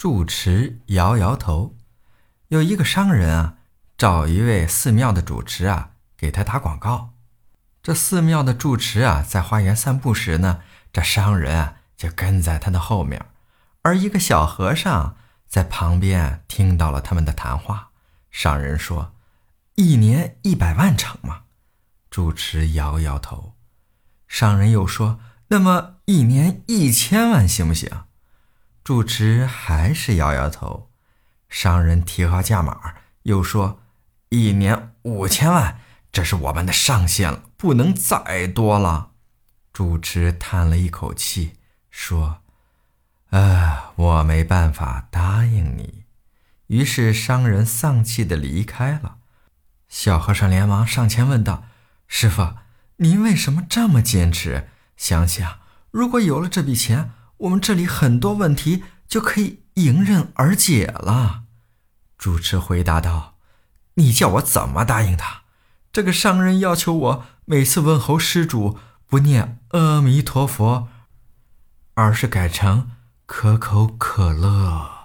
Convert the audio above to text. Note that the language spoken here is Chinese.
住持摇摇头。有一个商人啊，找一位寺庙的主持啊，给他打广告。这寺庙的住持啊，在花园散步时呢，这商人啊就跟在他的后面，而一个小和尚在旁边听到了他们的谈话。商人说：“一年一百万成吗？”住持摇摇头。商人又说：“那么一年一千万行不行？”住持还是摇摇头。商人提高价码，又说：“一年五千万。”这是我们的上限了，不能再多了。主持叹了一口气，说：“啊，我没办法答应你。”于是商人丧气的离开了。小和尚连忙上前问道：“师傅，您为什么这么坚持？想想，如果有了这笔钱，我们这里很多问题就可以迎刃而解了。”主持回答道：“你叫我怎么答应他？”这个商人要求我每次问候施主不念阿弥陀佛，而是改成可口可乐。